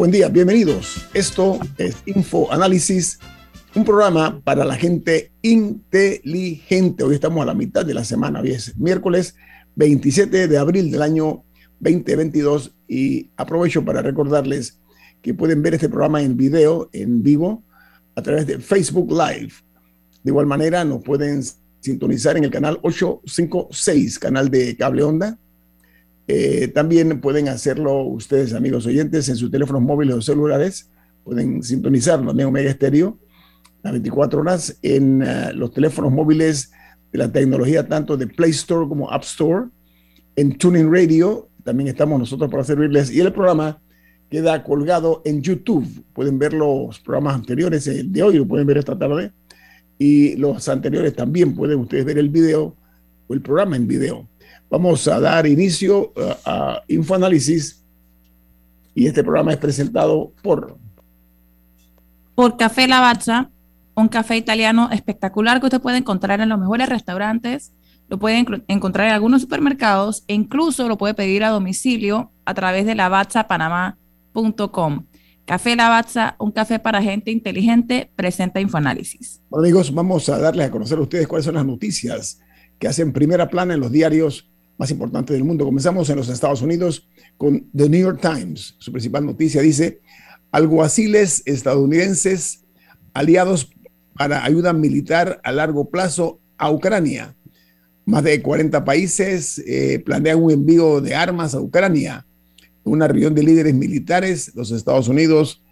Buen día, bienvenidos. Esto es Info Análisis, un programa para la gente inteligente. Hoy estamos a la mitad de la semana, hoy es miércoles 27 de abril del año 2022 y aprovecho para recordarles que pueden ver este programa en video, en vivo, a través de Facebook Live. De igual manera, nos pueden sintonizar en el canal 856, canal de cable onda eh, también pueden hacerlo ustedes, amigos oyentes, en sus teléfonos móviles o celulares. Pueden sintonizarlo en Omega Estéreo las 24 horas en eh, los teléfonos móviles de la tecnología, tanto de Play Store como App Store. En Tuning Radio también estamos nosotros para servirles. Y el programa queda colgado en YouTube. Pueden ver los programas anteriores, de hoy lo pueden ver esta tarde. Y los anteriores también pueden ustedes ver el video o el programa en video. Vamos a dar inicio uh, a Infoanálisis y este programa es presentado por... Por Café Lavazza, un café italiano espectacular que usted puede encontrar en los mejores restaurantes, lo puede encontrar en algunos supermercados e incluso lo puede pedir a domicilio a través de lavazzapanamá.com. Café Lavazza, un café para gente inteligente, presenta Infoanálisis. Bueno, amigos, vamos a darles a conocer a ustedes cuáles son las noticias que hacen primera plana en los diarios más importante del mundo. Comenzamos en los Estados Unidos con The New York Times. Su principal noticia dice, alguaciles estadounidenses aliados para ayuda militar a largo plazo a Ucrania. Más de 40 países eh, planean un envío de armas a Ucrania. Una reunión de líderes militares, los Estados Unidos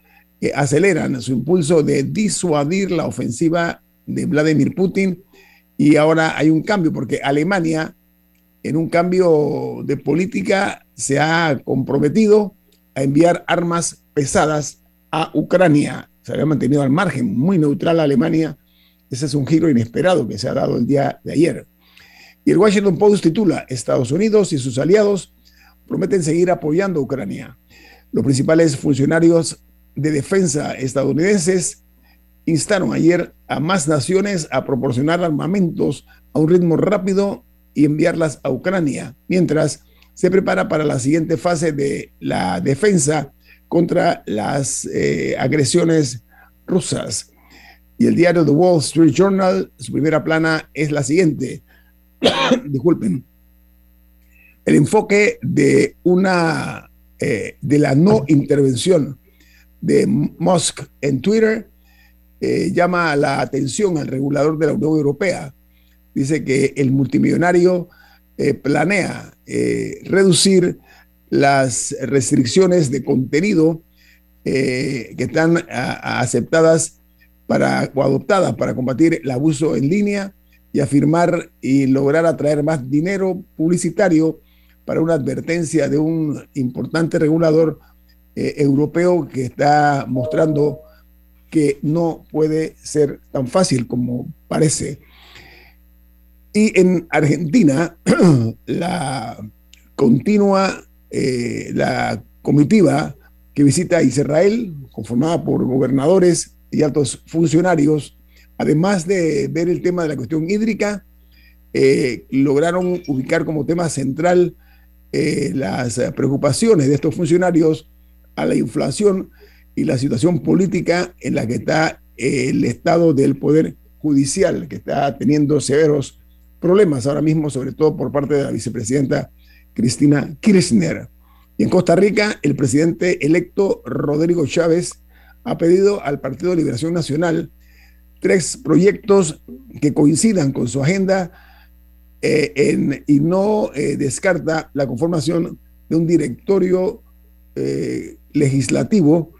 eh, aceleran su impulso de disuadir la ofensiva de Vladimir Putin y ahora hay un cambio porque Alemania en un cambio de política se ha comprometido a enviar armas pesadas a Ucrania. Se había mantenido al margen, muy neutral a Alemania. Ese es un giro inesperado que se ha dado el día de ayer. Y el Washington Post titula, Estados Unidos y sus aliados prometen seguir apoyando a Ucrania. Los principales funcionarios de defensa estadounidenses instaron ayer a más naciones a proporcionar armamentos a un ritmo rápido y enviarlas a Ucrania, mientras se prepara para la siguiente fase de la defensa contra las eh, agresiones rusas. Y el diario The Wall Street Journal, su primera plana es la siguiente. Disculpen. El enfoque de una eh, de la no intervención de Musk en Twitter eh, llama la atención al regulador de la Unión Europea dice que el multimillonario eh, planea eh, reducir las restricciones de contenido eh, que están aceptadas para, o adoptadas para combatir el abuso en línea y afirmar y lograr atraer más dinero publicitario para una advertencia de un importante regulador europeo que está mostrando que no puede ser tan fácil como parece. Y en Argentina, la continua, eh, la comitiva que visita Israel, conformada por gobernadores y altos funcionarios, además de ver el tema de la cuestión hídrica, eh, lograron ubicar como tema central eh, las preocupaciones de estos funcionarios a la inflación y la situación política en la que está el estado del poder judicial, que está teniendo severos problemas ahora mismo, sobre todo por parte de la vicepresidenta Cristina Kirchner. Y en Costa Rica, el presidente electo Rodrigo Chávez ha pedido al Partido Liberación Nacional tres proyectos que coincidan con su agenda eh, y no eh, descarta la conformación de un directorio eh, legislativo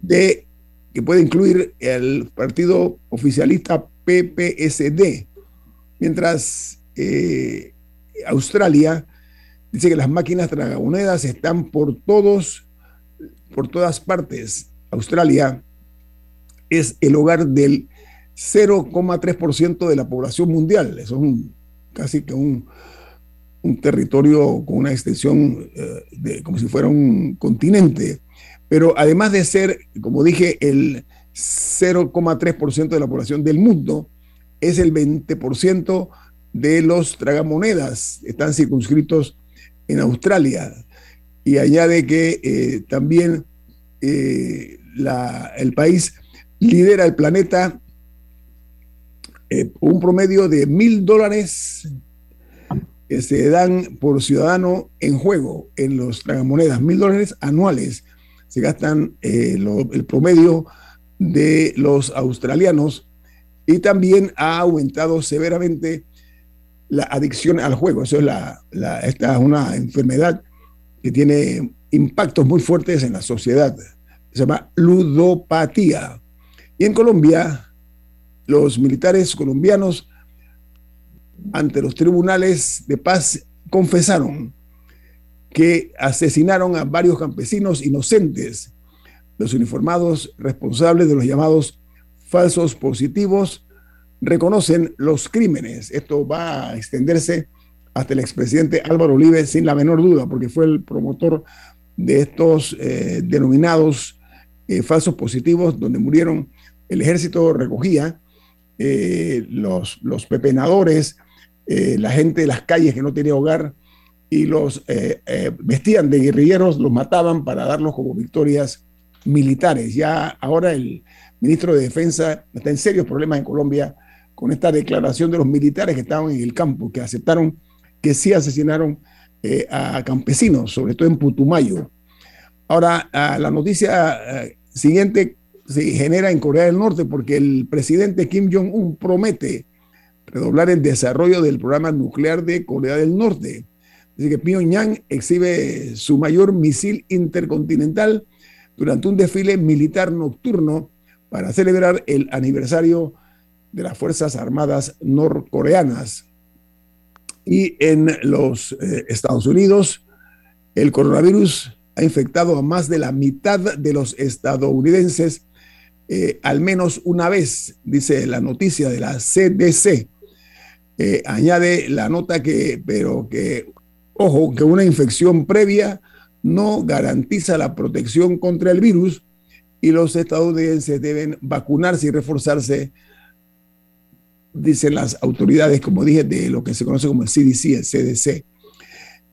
de, que puede incluir el partido oficialista PPSD, Mientras eh, Australia dice que las máquinas tragamonedas están por todos, por todas partes. Australia es el hogar del 0,3% de la población mundial. Es un, casi que un, un territorio con una extensión eh, de, como si fuera un continente. Pero además de ser, como dije, el 0,3% de la población del mundo, es el 20% de los tragamonedas, están circunscritos en Australia. Y añade que eh, también eh, el país lidera el planeta eh, un promedio de mil dólares que se dan por ciudadano en juego en los tragamonedas, mil dólares anuales se gastan el promedio de los australianos y también ha aumentado severamente la adicción al juego. Eso es la, esta es una enfermedad que tiene impactos muy fuertes en la sociedad. Se llama ludopatía. Y en Colombia, los militares colombianos ante los tribunales de paz confesaron que asesinaron a varios campesinos inocentes, los uniformados responsables de los llamados falsos positivos reconocen los crímenes. Esto va a extenderse hasta el expresidente Álvaro Uribe sin la menor duda, porque fue el promotor de estos eh, denominados eh, falsos positivos, donde murieron, el ejército recogía eh, los, los pepenadores, la gente de las calles que no tenía hogar y los vestían de guerrilleros, los mataban para darlos como victorias militares. Ya ahora el ministro de Defensa está en serios problemas en Colombia con esta declaración de los militares que estaban en el campo, que aceptaron que sí asesinaron eh, a campesinos, sobre todo en Putumayo. Ahora, la noticia eh, siguiente se genera en Corea del Norte porque el presidente Kim Jong-un promete redoblar el desarrollo del programa nuclear de Corea del Norte. Dice que Pyongyang exhibe su mayor misil intercontinental durante un desfile militar nocturno para celebrar el aniversario de las Fuerzas Armadas norcoreanas. Y en los eh, Estados Unidos, el coronavirus ha infectado a más de la mitad de los estadounidenses eh, al menos una vez, dice la noticia de la CDC. Eh, añade la nota que, pero que, ojo, que una infección previa no garantiza la protección contra el virus y los estadounidenses deben vacunarse y reforzarse dicen las autoridades, como dije, de lo que se conoce como el CDC, el CDC.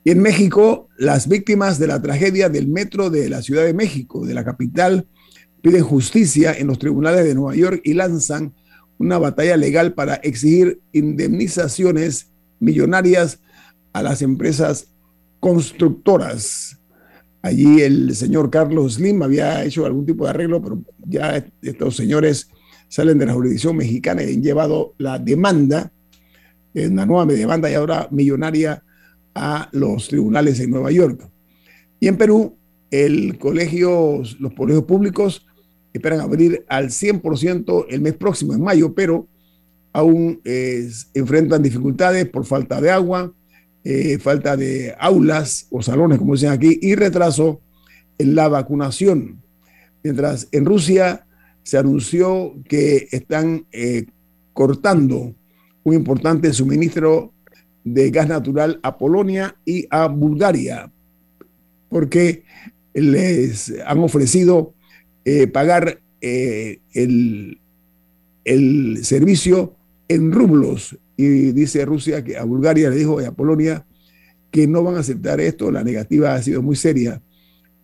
Y en México, las víctimas de la tragedia del metro de la Ciudad de México, de la capital, piden justicia en los tribunales de Nueva York y lanzan una batalla legal para exigir indemnizaciones millonarias a las empresas constructoras. Allí el señor Carlos Slim había hecho algún tipo de arreglo, pero ya estos señores salen de la jurisdicción mexicana y han llevado la demanda, una nueva demanda y ahora millonaria a los tribunales en Nueva York. Y en Perú, el colegio, los colegios públicos esperan abrir al 100% el mes próximo, en mayo, pero aún enfrentan dificultades por falta de agua, eh, falta de aulas o salones, como dicen aquí, y retraso en la vacunación. Mientras en Rusia se anunció que están eh, cortando un importante suministro de gas natural a Polonia y a Bulgaria, porque les han ofrecido eh, pagar el, el, servicio en rublos. Y dice Rusia que a Bulgaria le dijo y a Polonia que no van a aceptar esto, la negativa ha sido muy seria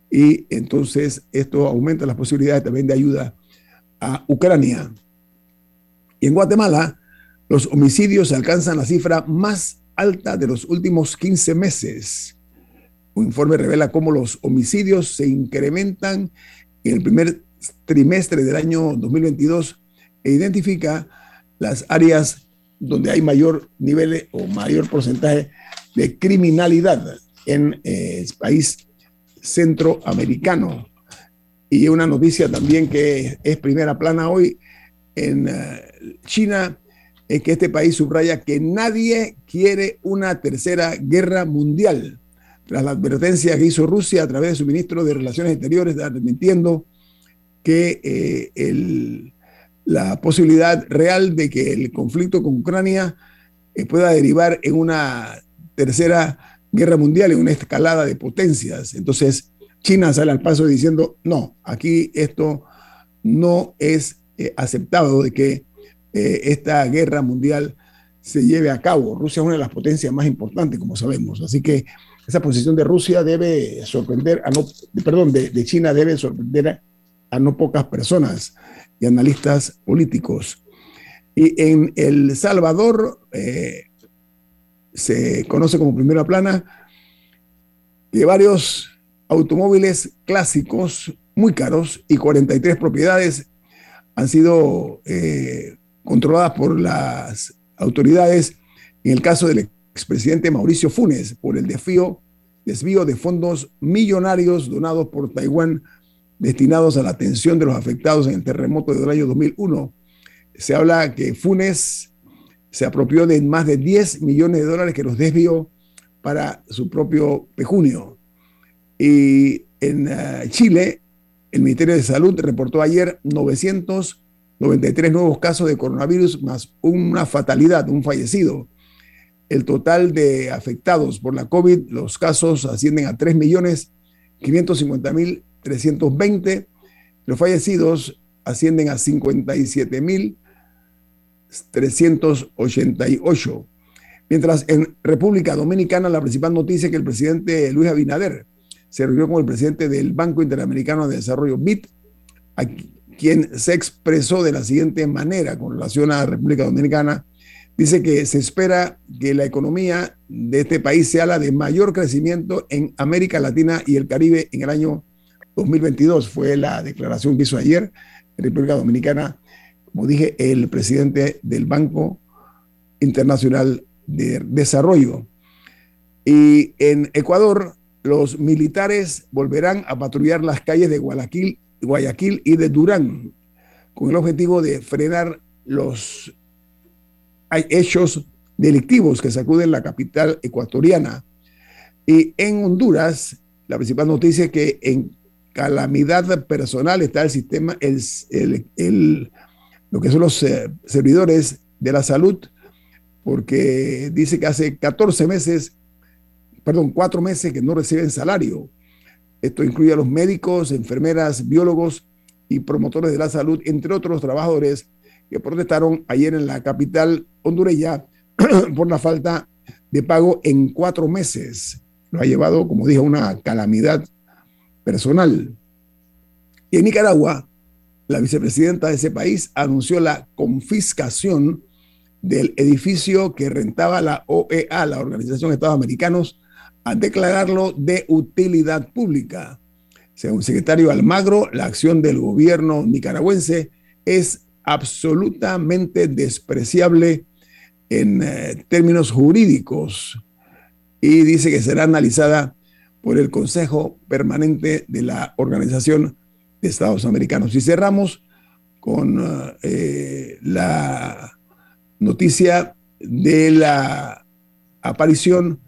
y entonces esto aumenta las posibilidades también de ayuda a Ucrania. Y en Guatemala, los homicidios alcanzan la cifra más alta de los últimos 15 meses. Un informe revela cómo los homicidios se incrementan en el primer trimestre del año 2022 e identifica las áreas donde hay mayor nivel o mayor porcentaje de criminalidad en eh, el país centroamericano. Y una noticia también que es primera plana hoy en eh, China, es que este país subraya que nadie quiere una tercera guerra mundial. Tras la advertencia que hizo Rusia a través de su ministro de Relaciones Exteriores, admitiendo que eh, la posibilidad real de que el conflicto con Ucrania eh, pueda derivar en una tercera guerra mundial, en una escalada de potencias. Entonces, China sale al paso diciendo, no, aquí esto no es eh, aceptado de que eh, esta guerra mundial se lleve a cabo. Rusia es una de las potencias más importantes, como sabemos. Así que esa posición de Rusia debe sorprender a no, perdón, de, China debe sorprender a, no pocas personas y analistas políticos. Y en El Salvador eh, se conoce como primera plana que varios automóviles clásicos muy caros y 43 propiedades han sido eh, controladas por las autoridades en el caso del expresidente Mauricio Funes por el desvío, desvío de fondos millonarios donados por Taiwán destinados a la atención de los afectados en el terremoto del año 2001. Se habla que Funes se apropió de más de 10 millones de dólares que los desvió para su propio pecunio. Y en eh, Chile, el Ministerio de Salud reportó ayer 993 nuevos casos de coronavirus, más una fatalidad, un fallecido. El total de afectados por la COVID, los casos ascienden a 3.550.320. Los fallecidos ascienden a 57.388. Mientras en República Dominicana la principal noticia es que el presidente Luis Abinader se reunió con el presidente del Banco Interamericano de Desarrollo, BIT, a quien se expresó de la siguiente manera con relación a la República Dominicana dice que se espera que la economía de este país sea la de mayor crecimiento en América Latina y el Caribe en el año 2022. Fue la declaración que hizo ayer en República Dominicana, como dije, el presidente del Banco Internacional de Desarrollo. Y en Ecuador, los militares volverán a patrullar las calles de Guayaquil, Guayaquil y de Durán con el objetivo de frenar los hechos delictivos que sacuden la capital ecuatoriana. Y en Honduras, la principal noticia es que en calamidad personal está el sistema, el, el, lo que son los eh, servidores de la salud, porque dice que hace 14 meses, perdón, cuatro meses que no reciben salario. Esto incluye a los médicos, enfermeras, biólogos y promotores de la salud, entre otros trabajadores que protestaron ayer en la capital hondureña por la falta de pago en cuatro meses. Lo ha llevado, como dije, a una calamidad personal. Y en Nicaragua, la vicepresidenta de ese país anunció la confiscación del edificio que rentaba la OEA, la Organización de Estados Americanos, a declararlo de utilidad pública. Según el secretario Almagro, la acción del gobierno nicaragüense es absolutamente despreciable en eh, términos jurídicos y dice que será analizada por el Consejo Permanente de la Organización de Estados Americanos. Y cerramos con eh, la noticia de la aparición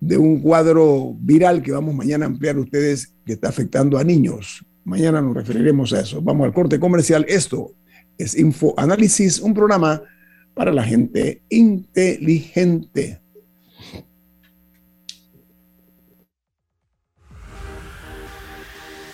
de un cuadro viral que vamos mañana a ampliar ustedes que está afectando a niños. Mañana nos referiremos a eso. Vamos al corte comercial. Esto es Info Análisis, un programa para la gente inteligente.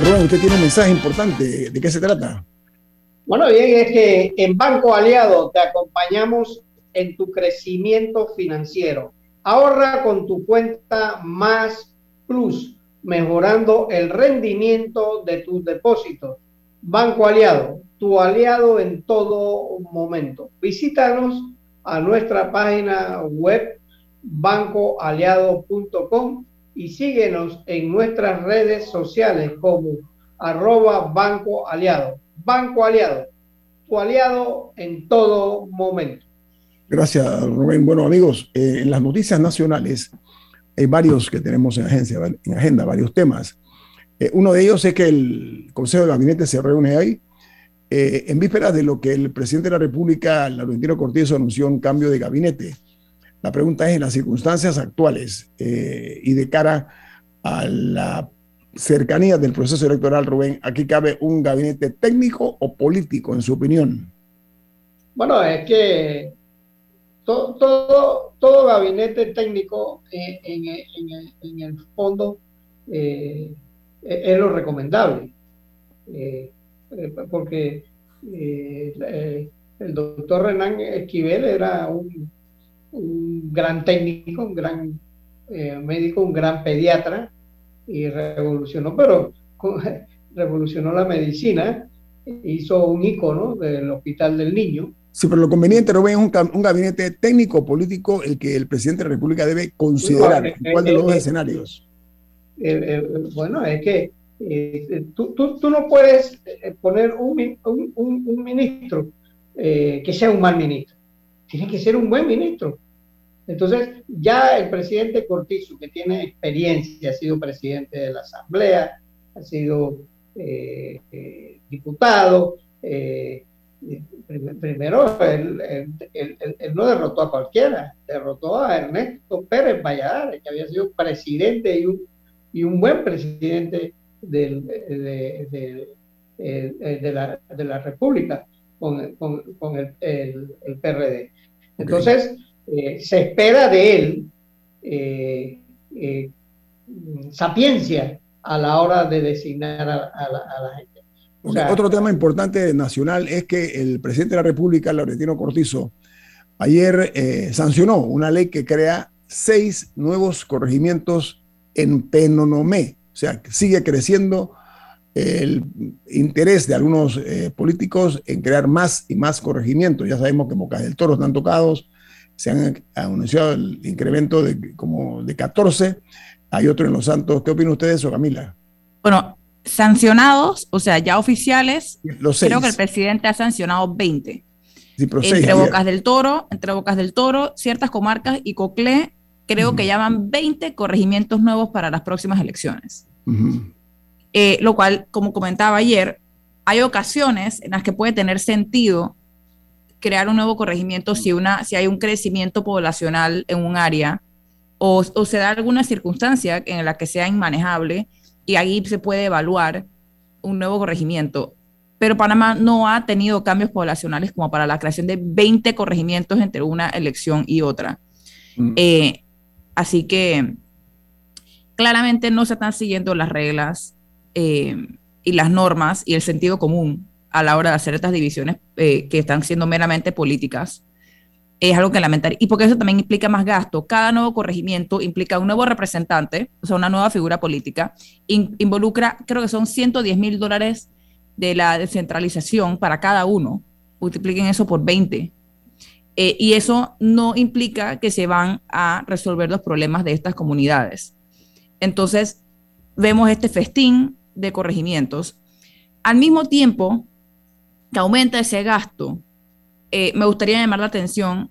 Rubén, usted tiene un mensaje importante. ¿De qué se trata? Bueno, bien, es que en Banco Aliado te acompañamos en tu crecimiento financiero. Ahorra con tu cuenta Más Plus, mejorando el rendimiento de tus depósitos. Banco Aliado, tu aliado en todo momento. Visítanos a nuestra página web bancoaliado.com y síguenos en nuestras redes sociales como arroba Banco Aliado. Banco Aliado, tu aliado en todo momento. Gracias, Rubén. Bueno, amigos, eh, en las noticias nacionales hay varios que tenemos en, agencia, en agenda, varios temas. Eh, uno de ellos es que el Consejo de Gabinete se reúne ahí eh, en vísperas de lo que el presidente de la República, Laurentino Cortizo, anunció un cambio de gabinete. La pregunta es, en las circunstancias actuales y de cara a la cercanía del proceso electoral, Rubén, ¿aquí cabe un gabinete técnico o político, en su opinión? Bueno, es que todo, todo, gabinete técnico eh, en, en, el fondo eh, es lo recomendable, eh, porque el doctor Renan Esquivel era un, un gran técnico, un gran médico, un gran pediatra, y revolucionó, pero revolucionó la medicina, hizo un icono del Hospital del Niño. Sí, pero lo conveniente, no es un, un gabinete técnico político el que el presidente de la República debe considerar. Eh, ¿Cuál de los dos eh, escenarios? Eh, bueno, es que tú, tú, tú, no puedes poner un, un, un ministro que sea un mal ministro. Tiene que ser un buen ministro. Entonces, ya el presidente Cortizo, que tiene experiencia, ha sido presidente de la Asamblea, ha sido eh, eh, diputado, eh, primero, él, no derrotó a cualquiera, derrotó a Ernesto Pérez Valladares, que había sido presidente y un, y un buen presidente del, de, la, de, la, República con, con, el, el, PRD. Entonces, eh, se espera de él eh, eh, sapiencia a la hora de designar a, la, gente. otro tema importante nacional es que el presidente de la República, Laurentino Cortizo, ayer sancionó una ley que crea seis nuevos corregimientos en Penonomé. O sea, sigue creciendo el interés de algunos políticos en crear más y más corregimientos. Ya sabemos que Mocas del Toro están tocados, se han anunciado el incremento de como de 14, hay otro en Los Santos. ¿Qué opina usted de eso, Camila? Bueno, sancionados, o sea, ya oficiales, creo que el presidente ha sancionado 20. entre Bocas del Toro, entre Bocas del Toro, ciertas comarcas y Coclé, creo que ya van 20 corregimientos nuevos para las próximas elecciones. Eh, lo cual, como comentaba ayer, hay ocasiones en las que puede tener sentido crear un nuevo corregimiento si, una, si hay un crecimiento poblacional en un área o, o se da alguna circunstancia en la que sea inmanejable y ahí se puede evaluar un nuevo corregimiento. Pero Panamá no ha tenido cambios poblacionales como para la creación de 20 corregimientos entre una elección y otra. Mm. Eh, así que claramente no se están siguiendo las reglas eh, y las normas y el sentido común a la hora de hacer estas divisiones eh, que están siendo meramente políticas, es algo que lamentar. Y porque eso también implica más gasto. Cada nuevo corregimiento implica un nuevo representante, o sea, una nueva figura política. involucra, creo que son 110 mil dólares de la descentralización para cada uno. Multipliquen eso por 20. Eh, y eso no implica que se van a resolver los problemas de estas comunidades. Entonces, vemos este festín de corregimientos. Al mismo tiempo, que aumenta ese gasto, eh, me gustaría llamar la atención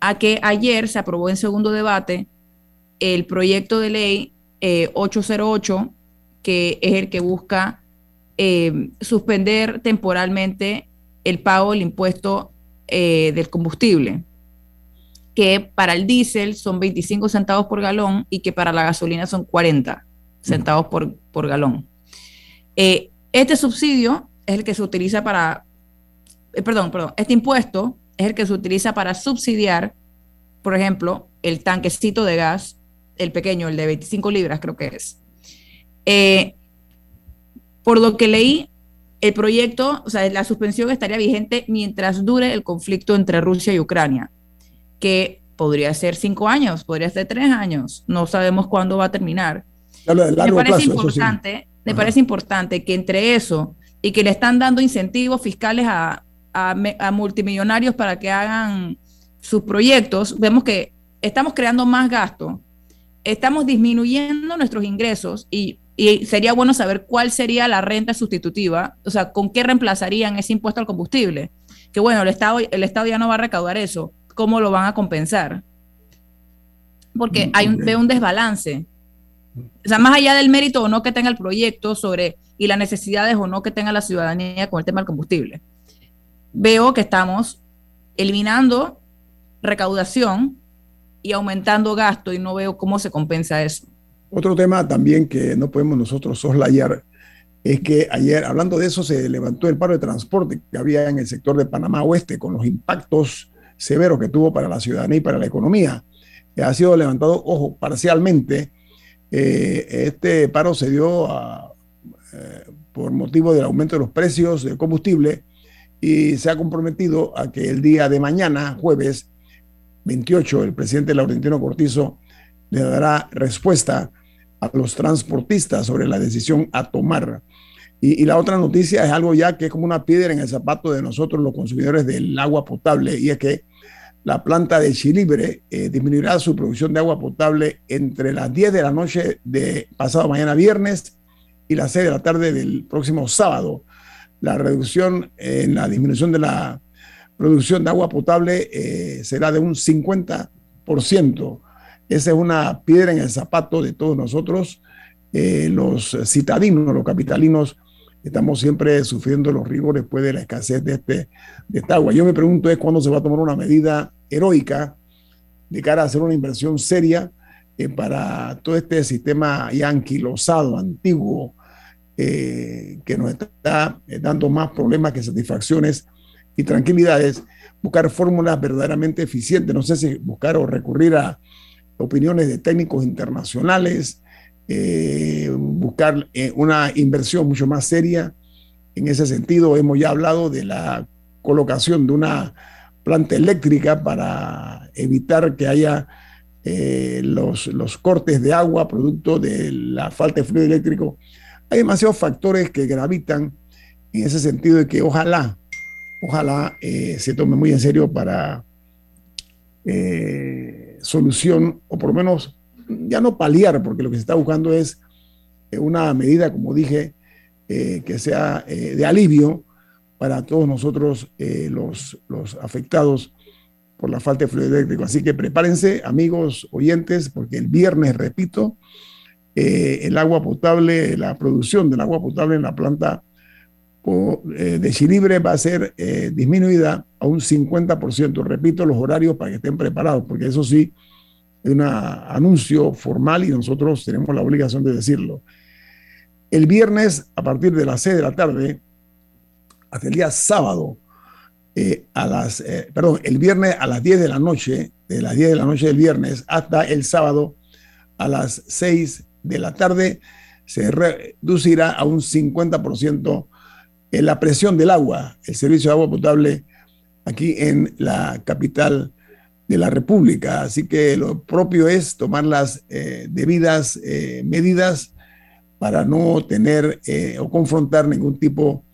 a que ayer se aprobó en segundo debate el proyecto de ley 808, eh, que es el que busca eh, suspender temporalmente el pago del impuesto del combustible, que para el diésel son 25 centavos por galón y que para la gasolina son 40 centavos por, por galón. este subsidio es el que se utiliza para eh, perdón, perdón, este impuesto es el que se utiliza para subsidiar, por ejemplo, el tanquecito de gas, el pequeño, el de 25 libras creo que es. Eh, Por lo que leí, el proyecto, o sea, la suspensión estaría vigente mientras dure el conflicto entre Rusia y Ucrania, que podría ser cinco años, podría ser tres años, no sabemos cuándo va a terminar. me parece importante, me parece importante que entre eso y que le están dando incentivos fiscales a, a, multimillonarios para que hagan sus proyectos, vemos que estamos creando más gasto, estamos disminuyendo nuestros ingresos y, sería bueno saber cuál sería la renta sustitutiva, o sea, con qué reemplazarían ese impuesto al combustible. Que bueno, el Estado, el Estado ya no va a recaudar eso, ¿cómo lo van a compensar? Porque mm, hay un, un desbalance. O sea, más allá del mérito o no que tenga el proyecto sobre y las necesidades o no que tenga la ciudadanía con el tema del combustible veo que estamos eliminando recaudación y aumentando gasto y no veo cómo se compensa eso. Otro tema también que no podemos nosotros soslayar es que ayer, hablando de eso, se levantó el paro de transporte que había en el sector de Panamá Oeste con los impactos severos que tuvo para la ciudadanía y para la economía. Ha sido levantado, ojo, parcialmente. Eh, este paro se dio eh, por motivo del aumento de los precios del combustible y se ha comprometido a que el día de mañana, jueves 28, el presidente Laurentino Cortizo le dará respuesta a los transportistas sobre la decisión a tomar. Y, la otra noticia es algo ya que es como una piedra en el zapato de nosotros los consumidores del agua potable y es que la planta de Chilibre eh, disminuirá su producción de agua potable entre las 10 de la noche de pasado mañana viernes y las 6 de la tarde del próximo sábado la reducción en la disminución de la producción de agua potable eh, será de un 50%. Esa es una piedra en el zapato de todos nosotros. Eh, los citadinos, los capitalinos, estamos siempre sufriendo los rigores después de la escasez de, este, de esta agua. Yo me pregunto es cuándo se va a tomar una medida heroica de cara a hacer una inversión seria eh, para todo este sistema ya anquilosado, antiguo, eh, que nos está eh, dando más problemas que satisfacciones y tranquilidades, buscar fórmulas verdaderamente eficientes. No sé si buscar o recurrir a opiniones de técnicos internacionales, eh, buscar una inversión mucho más seria. En ese sentido, hemos ya hablado de la colocación de una planta eléctrica para evitar que haya los, los cortes de agua producto de la falta de fluido eléctrico hay demasiados factores que gravitan en ese sentido de que ojalá, ojalá eh, se tome muy en serio para eh, solución, o por lo menos ya no paliar, porque lo que se está buscando es eh, una medida, como dije, que sea de alivio para todos nosotros los, los afectados por la falta de fluido eléctrico. Así que prepárense, amigos oyentes, porque el viernes, repito, eh, el agua potable, la producción del agua potable en la planta eh, de Chilibre va a ser eh, disminuida a un 50%. Repito los horarios para que estén preparados, porque eso sí es un anuncio formal y nosotros tenemos la obligación de decirlo. El viernes, a partir de las 6 de la tarde, hasta el día sábado, a las, perdón, el viernes a las 10 de la noche, de las 10 de la noche del viernes hasta el sábado a las 6 de la tarde se reducirá a un 50% en la presión del agua, el servicio de agua potable aquí en la capital de la República. Así que lo propio es tomar las eh, debidas eh, medidas para no tener eh, o confrontar ningún tipo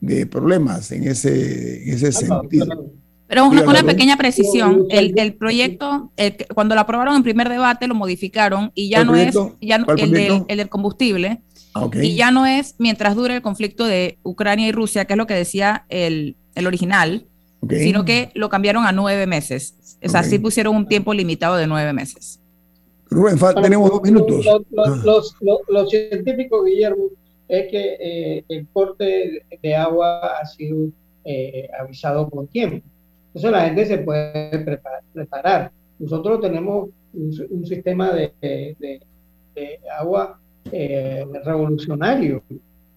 de problemas en ese, en ese sentido. Pero una, pequeña precisión, el, el proyecto, cuando lo aprobaron en primer debate, lo modificaron y ya no es ya el, del, el, del, combustible. Ah, y ya no es mientras dure el conflicto de Ucrania y Rusia, que es lo que decía el, el original, sino que lo cambiaron a nueve meses. O sea, sí pusieron un tiempo limitado de nueve meses. Rubén, tenemos dos minutos. Los, ah. científicos, Guillermo, es que eh, el corte de agua ha sido eh, avisado con tiempo. Entonces la gente se puede preparar. Nosotros tenemos un, sistema de, agua eh, revolucionario,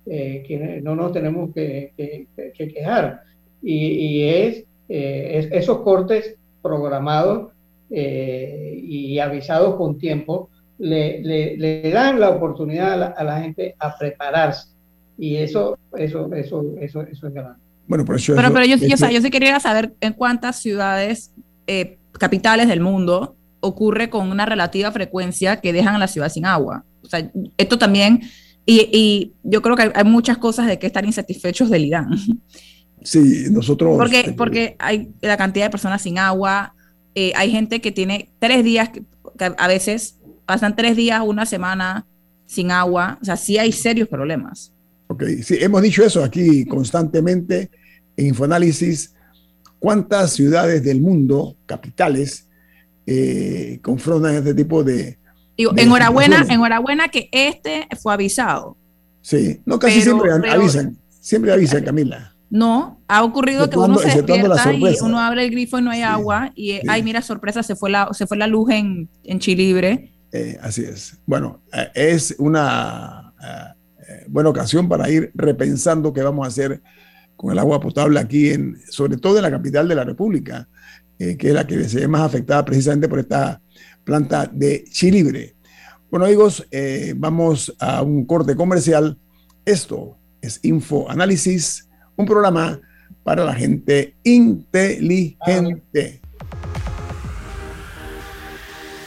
eh, que no nos tenemos que, quejar. Y, eh, es, esos cortes programados y avisados con tiempo le, dan la oportunidad a la, gente a prepararse. Y eso, eso, eso, eso, eso es grande. Bueno, pero, eso, pero, pero yo, yo, yo, sí quería saber en cuántas ciudades eh, capitales del mundo ocurre con una relativa frecuencia que dejan a la ciudad sin agua. O sea, esto también, y, y yo creo que hay, muchas cosas de que estar insatisfechos del IDAN. Sí, nosotros... Porque, este, porque hay la cantidad de personas sin agua, eh, hay gente que tiene tres días, que, a veces pasan tres días, una semana sin agua, o sea, sí hay serios problemas. Ok, sí, hemos dicho eso aquí constantemente en Infoanálisis. ¿Cuántas ciudades del mundo, capitales, eh, confrontan este tipo de... Digo, enhorabuena, enhorabuena que este fue avisado. Sí, no, casi siempre avisan, siempre avisan, Camila. No, ha ocurrido que uno se despierta y uno abre el grifo y no hay agua y, ay, mira, sorpresa, se fue la, se fue la luz en, en Chilibre. Eh, así es. Bueno, eh, es una buena ocasión para ir repensando qué vamos a hacer con el agua potable aquí, en, sobre todo en la capital de la República, eh, que es la que se ve más afectada precisamente por esta planta de Chilibre. Bueno, amigos, eh, vamos a un corte comercial. Esto es Info Análisis, un programa para la gente inteligente.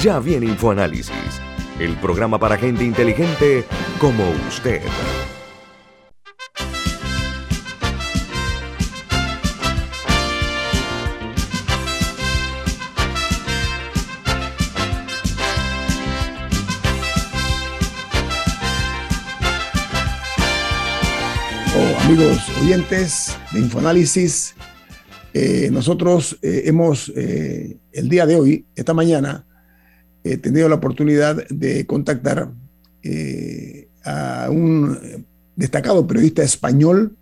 Ya viene Infoanálisis el programa para gente inteligente como usted. Oh, amigos oyentes de Infoanálisis, eh, nosotros eh, hemos eh, el día de hoy, esta mañana, he tenido la oportunidad de contactar eh, a un destacado periodista español.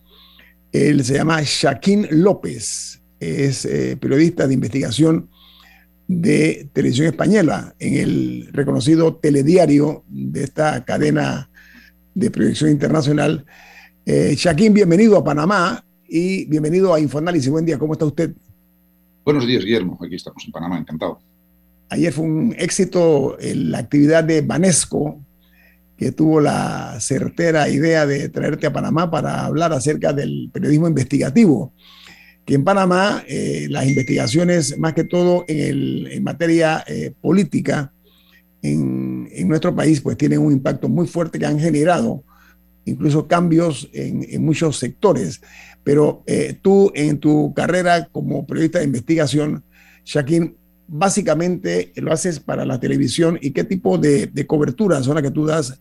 Él se llama Shaquín López, es eh, periodista de investigación de televisión española en el reconocido telediario de esta cadena de proyección internacional. Eh, Shaquín, bienvenido a Panamá y bienvenido a Infoanálisis. Buen día, ¿cómo está usted? Buenos días, Guillermo. Aquí estamos en Panamá, encantado. Ayer fue un éxito la actividad de Banesco, que tuvo la certera idea de traerte a Panamá para hablar acerca del periodismo investigativo, que en Panamá eh, las investigaciones, más que todo en, materia eh, política, en, nuestro país, pues tienen un impacto muy fuerte que han generado incluso cambios en, muchos sectores. Pero eh, tú en tu carrera como periodista de investigación, Shaquín, básicamente lo haces para la televisión y qué tipo de, de cobertura son las que tú das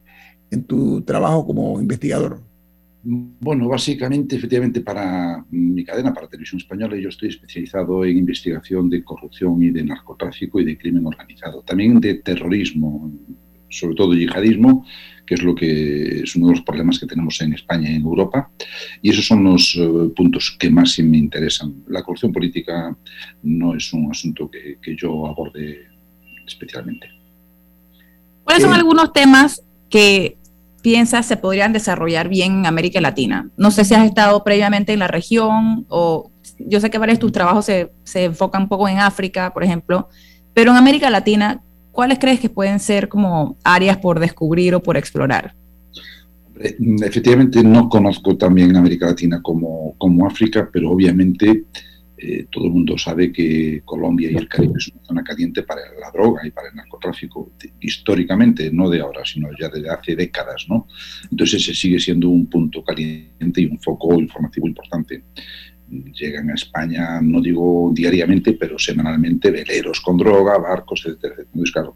en tu trabajo como investigador? Bueno, básicamente, efectivamente, para mi cadena, para Televisión Española, yo estoy especializado en investigación de corrupción y de narcotráfico y de crimen organizado, también de terrorismo, sobre todo yihadismo, que es lo que es uno de los problemas que tenemos en España y en Europa. Y esos son los eh, puntos que más me interesan. La corrupción política no es un asunto que, yo aborde especialmente. ¿Cuáles son algunos temas que piensas se podrían desarrollar bien en América Latina? No sé si has estado previamente en la región o yo sé que varios de tus trabajos se, se enfocan un poco en África, por ejemplo, pero en América Latina, ¿cuáles crees que pueden ser como áreas por descubrir o por explorar? Efectivamente, no conozco también América Latina como, como África, pero obviamente eh, todo el mundo sabe que Colombia y el Caribe es una zona caliente para la droga y para el narcotráfico, históricamente, no de ahora, sino ya desde hace décadas, ¿no? Entonces se sigue siendo un punto caliente y un foco informativo importante llegan a España, no digo diariamente, pero semanalmente, veleros con droga, barcos, etcétera. Entonces, claro,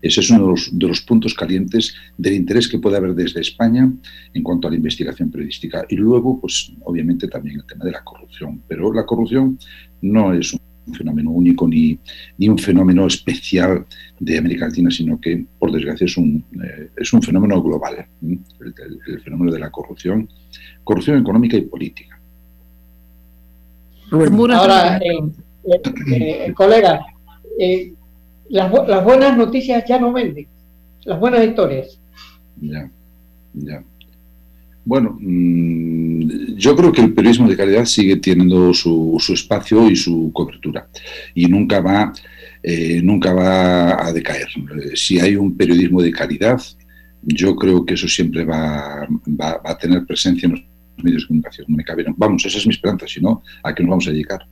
ese es uno de los, puntos calientes del interés que puede haber desde España en cuanto a la investigación periodística. Y luego, pues obviamente también el tema de la corrupción. Pero la corrupción no es un fenómeno único ni, ni un fenómeno especial de América Latina, sino que, por desgracia, es un, eh, es un fenómeno global, el fenómeno de la corrupción, corrupción económica y política. Ahora, eh, eh, eh, colega, las, buenas noticias ya no venden, las buenas historias. Ya, ya. Bueno, mm, yo creo que el periodismo de calidad sigue teniendo su, espacio y su cobertura y nunca va, nunca va a decaer. Si hay un periodismo de calidad, yo creo que eso siempre va, va a tener presencia en los medios de comunicación. No me cabe, vamos, esa es mi esperanza, si no, ¿a qué nos vamos a dedicar?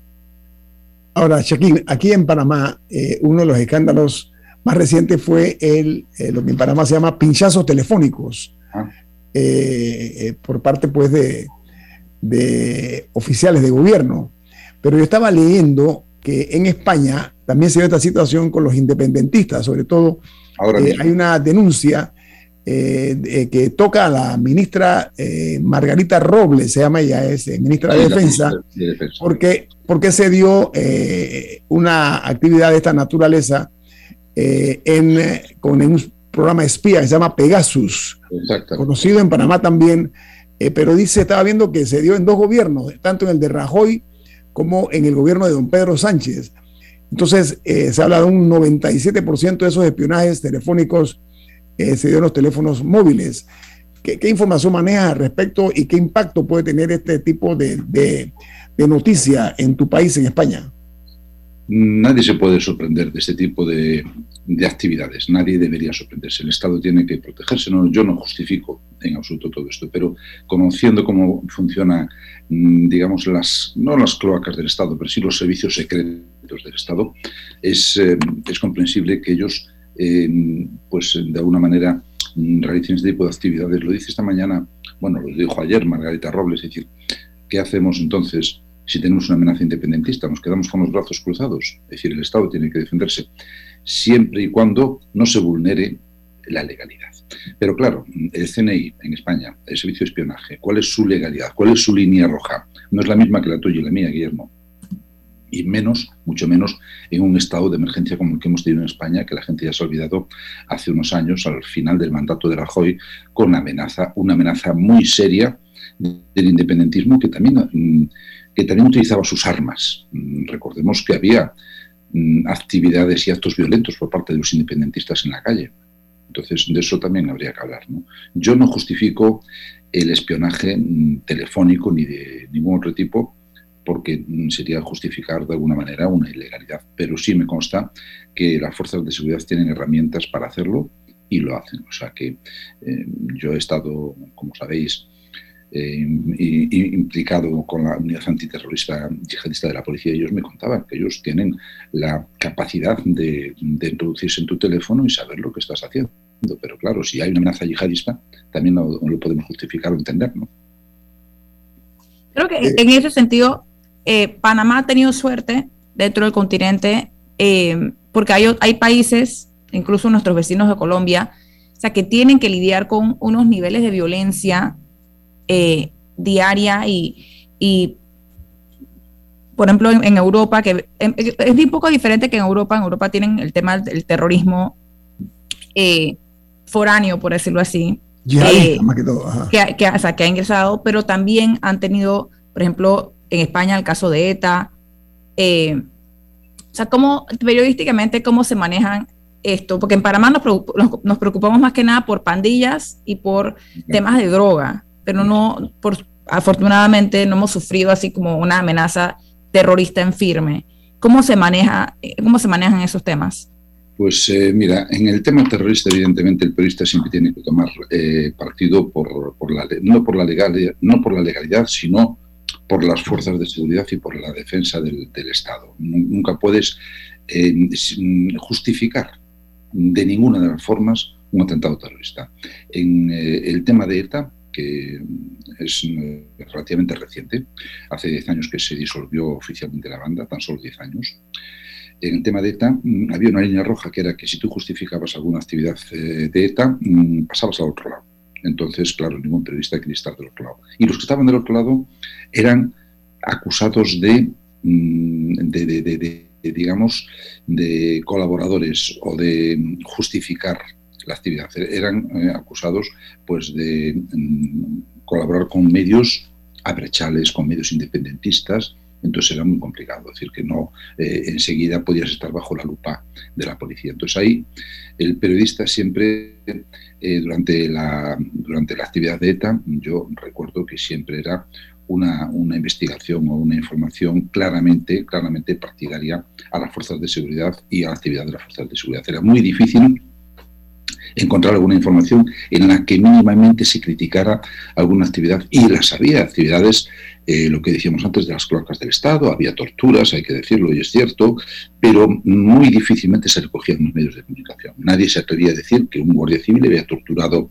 Ahora, Shaquín, aquí en Panamá, eh, uno de los escándalos más recientes fue el, eh, lo que en Panamá se llama pinchazos telefónicos, ah. eh, por parte pues de, de oficiales de gobierno. Pero yo estaba leyendo que en España también se ve esta situación con los independentistas, sobre todo Ahora hay una denuncia eh, que toca a la ministra eh, Margarita Robles, se llama ella, es eh, ministra de Defensa, porque, porque se dio una actividad de esta naturaleza en, con un programa espía que se llama Pegasus, conocido en Panamá también, pero dice, estaba viendo que se dio en dos gobiernos, tanto en el de Rajoy como en el gobierno de don Pedro Sánchez. Entonces, se habla de un 97% de esos espionajes telefónicos eh, se dio en los teléfonos móviles. ¿Qué, información manejas al respecto y qué impacto puede tener este tipo de, de, noticia en tu país, en España? Nadie se puede sorprender de este tipo de, de, actividades, nadie debería sorprenderse. El Estado tiene que protegerse. No, yo no justifico en absoluto todo esto, pero conociendo cómo funcionan, mm, digamos, las, no las cloacas del Estado, pero sí los servicios secretos del Estado, es, eh, es comprensible que ellos pues de alguna manera mm, realicen este tipo de actividades. Lo dice esta mañana, bueno, lo dijo ayer Margarita Robles, es decir, ¿qué hacemos entonces si tenemos una amenaza independentista? ¿Nos quedamos con los brazos cruzados? Es decir, el Estado tiene que defenderse siempre y cuando no se vulnere la legalidad. Pero claro, el CNI en España, el Servicio de Espionaje, ¿cuál es su legalidad? ¿Cuál es su línea roja? No es la misma que la tuya y la mía, Guillermo y menos, mucho menos, en un estado de emergencia como el que hemos tenido en España, que la gente ya se ha olvidado hace unos años, al final del mandato de Rajoy, con amenaza, una amenaza muy seria del independentismo que también, mm, que también utilizaba sus armas. Mm, recordemos que había mm, actividades y actos violentos por parte de los independentistas en la calle. Entonces, de eso también habría que hablar. Yo no justifico el espionaje telefónico ni de ningún otro tipo, porque sería justificar de alguna manera una ilegalidad. Pero sí me consta que las fuerzas de seguridad tienen herramientas para hacerlo y lo hacen. O sea que eh, yo he estado, como sabéis, eh, implicado con la unidad antiterrorista yihadista de la policía. Ellos me contaban que ellos tienen la capacidad de, introducirse en tu teléfono y saber lo que estás haciendo. Pero claro, si hay una amenaza yihadista, también no, lo podemos justificar o entender, ¿no? Creo que en ese sentido eh, Panamá ha tenido suerte dentro del continente eh, porque hay, hay países, incluso nuestros vecinos de Colombia, o sea, que tienen que lidiar con unos niveles de violencia eh, diaria y, por ejemplo, en, Europa, que es un poco diferente que en Europa. En Europa tienen el tema del terrorismo foráneo, por decirlo así. más que todo. Que, que, que ha ingresado, pero también han tenido, por ejemplo, en España el caso de ETA. Eh, o sea, cómo periodísticamente cómo se manejan esto, porque en Panamá nos, preocupamos más que nada por pandillas y por temas de droga, pero no, por, afortunadamente no hemos sufrido así como una amenaza terrorista en firme. ¿Cómo se, maneja, cómo se manejan esos temas? Pues eh, mira, en el tema terrorista, evidentemente, el periodista siempre tiene que tomar eh, partido por, por, la, no, por la legalidad, no por la legalidad, sino por las fuerzas de seguridad y por la defensa del, Estado. Nunca puedes eh, justificar de ninguna de las formas un atentado terrorista. En eh, el tema de ETA, que es eh, relativamente reciente, hace 10 años que se disolvió oficialmente la banda, tan solo 10 años, en el tema de ETA mm, había una línea roja que era que si tú justificabas alguna actividad de ETA, mm, pasabas al otro lado. Entonces, claro, ningún periodista quería estar del otro lado. Y los que estaban del otro lado eran acusados de, mm, digamos, de colaboradores o de justificar la actividad. Eran eh, acusados pues, de mm, colaborar con medios abrechales, con medios independentistas, entonces era muy complicado, es decir, que no eh, enseguida podías estar bajo la lupa de la policía. Entonces ahí el periodista siempre, eh, durante, la, durante la actividad de ETA, yo recuerdo que siempre era una, una, investigación o una información claramente, claramente partidaria a las fuerzas de seguridad y a la actividad de las fuerzas de seguridad. Era muy difícil encontrar alguna información en la que mínimamente se criticara alguna actividad y las había actividades eh, lo que decíamos antes de las cloacas del Estado, había torturas, hay que decirlo, y es cierto, pero muy difícilmente se recogían en los medios de comunicación. Nadie se atrevía a decir que un guardia civil había torturado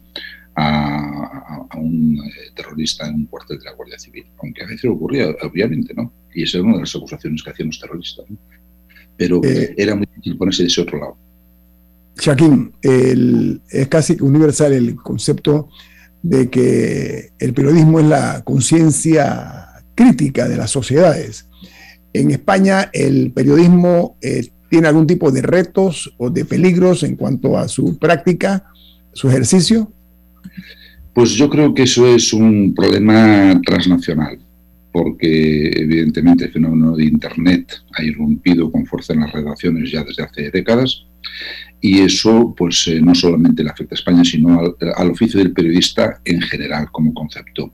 a, un eh, terrorista en un cuartel de la Guardia Civil, aunque a veces ocurría, obviamente, ¿no? Y esa era una de las acusaciones que hacían los terroristas, Pero eh, era muy difícil ponerse de ese otro lado. Shaquín, es casi universal el concepto de que el periodismo es la conciencia crítica de las sociedades. En España el periodismo eh, tiene algún tipo de retos o de peligros en cuanto a su práctica, su ejercicio. Pues yo creo que eso es un problema transnacional, porque evidentemente el fenómeno de Internet ha irrumpido con fuerza en las redacciones ya desde hace décadas y eso pues eh, no solamente le afecta a España, sino al, oficio del periodista en general como concepto.